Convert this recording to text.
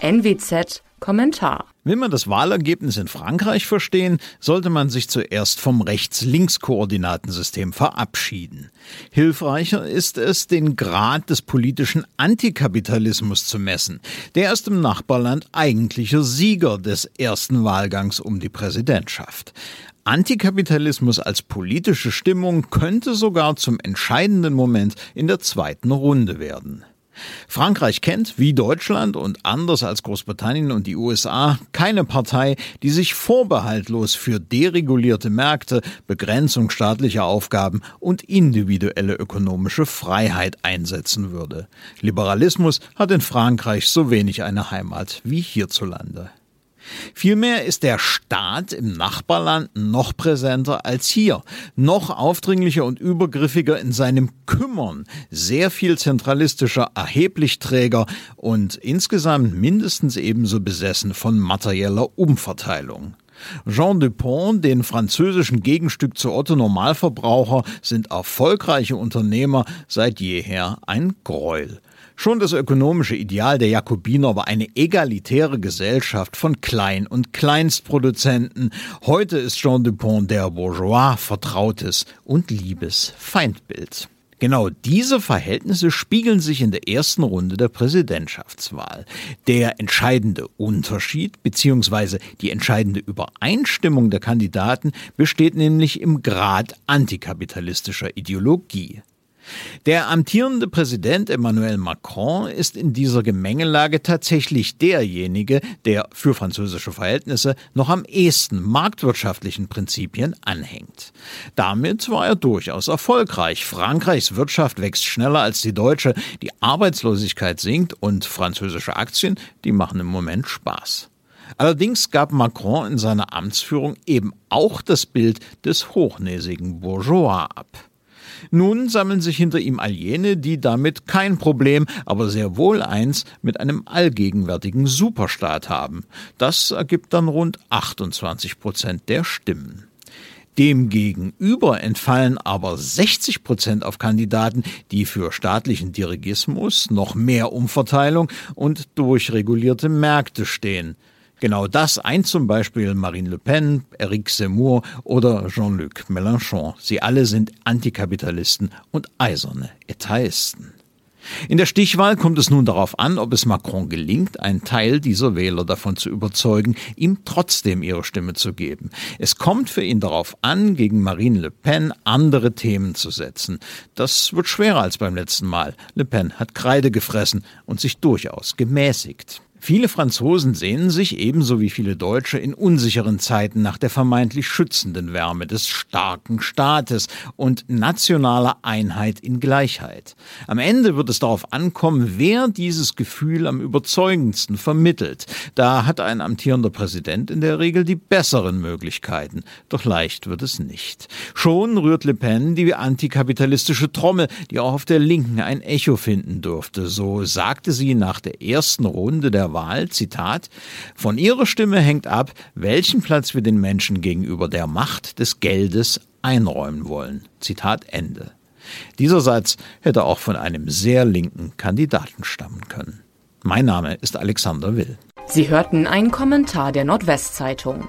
NWZ Kommentar. Will man das Wahlergebnis in Frankreich verstehen, sollte man sich zuerst vom Rechts-Links-Koordinatensystem verabschieden. Hilfreicher ist es, den Grad des politischen Antikapitalismus zu messen. Der ist im Nachbarland eigentlicher Sieger des ersten Wahlgangs um die Präsidentschaft. Antikapitalismus als politische Stimmung könnte sogar zum entscheidenden Moment in der zweiten Runde werden. Frankreich kennt, wie Deutschland und anders als Großbritannien und die USA, keine Partei, die sich vorbehaltlos für deregulierte Märkte, Begrenzung staatlicher Aufgaben und individuelle ökonomische Freiheit einsetzen würde. Liberalismus hat in Frankreich so wenig eine Heimat wie hierzulande. Vielmehr ist der Staat im Nachbarland noch präsenter als hier, noch aufdringlicher und übergriffiger in seinem Kümmern, sehr viel zentralistischer, erheblich träger und insgesamt mindestens ebenso besessen von materieller Umverteilung. Jean Dupont, den französischen Gegenstück zu Otto Normalverbraucher, sind erfolgreiche Unternehmer seit jeher ein Gräuel. Schon das ökonomische Ideal der Jakobiner war eine egalitäre Gesellschaft von Klein- und Kleinstproduzenten. Heute ist Jean Dupont der Bourgeois vertrautes und liebes Feindbild. Genau diese Verhältnisse spiegeln sich in der ersten Runde der Präsidentschaftswahl. Der entscheidende Unterschied bzw. die entscheidende Übereinstimmung der Kandidaten besteht nämlich im Grad antikapitalistischer Ideologie. Der amtierende Präsident Emmanuel Macron ist in dieser Gemengelage tatsächlich derjenige, der für französische Verhältnisse noch am ehesten marktwirtschaftlichen Prinzipien anhängt. Damit war er durchaus erfolgreich. Frankreichs Wirtschaft wächst schneller als die deutsche, die Arbeitslosigkeit sinkt und französische Aktien, die machen im Moment Spaß. Allerdings gab Macron in seiner Amtsführung eben auch das Bild des hochnäsigen Bourgeois ab. Nun sammeln sich hinter ihm all jene, die damit kein Problem, aber sehr wohl eins mit einem allgegenwärtigen Superstaat haben. Das ergibt dann rund 28 Prozent der Stimmen. Demgegenüber entfallen aber 60 Prozent auf Kandidaten, die für staatlichen Dirigismus, noch mehr Umverteilung und durchregulierte Märkte stehen. Genau das eint zum Beispiel Marine Le Pen, Eric Zemmour oder Jean-Luc Mélenchon. Sie alle sind Antikapitalisten und eiserne Etaisten. In der Stichwahl kommt es nun darauf an, ob es Macron gelingt, einen Teil dieser Wähler davon zu überzeugen, ihm trotzdem ihre Stimme zu geben. Es kommt für ihn darauf an, gegen Marine Le Pen andere Themen zu setzen. Das wird schwerer als beim letzten Mal. Le Pen hat Kreide gefressen und sich durchaus gemäßigt. Viele Franzosen sehnen sich ebenso wie viele Deutsche in unsicheren Zeiten nach der vermeintlich schützenden Wärme des starken Staates und nationaler Einheit in Gleichheit. Am Ende wird es darauf ankommen, wer dieses Gefühl am überzeugendsten vermittelt. Da hat ein amtierender Präsident in der Regel die besseren Möglichkeiten. Doch leicht wird es nicht. Schon rührt Le Pen die antikapitalistische Trommel, die auch auf der Linken ein Echo finden dürfte. So sagte sie nach der ersten Runde Wahl, Zitat, von ihrer Stimme hängt ab, welchen Platz wir den Menschen gegenüber der Macht des Geldes einräumen wollen. Zitat Ende. Dieser Satz hätte auch von einem sehr linken Kandidaten stammen können. Mein Name ist Alexander Will. Sie hörten einen Kommentar der Nordwestzeitung.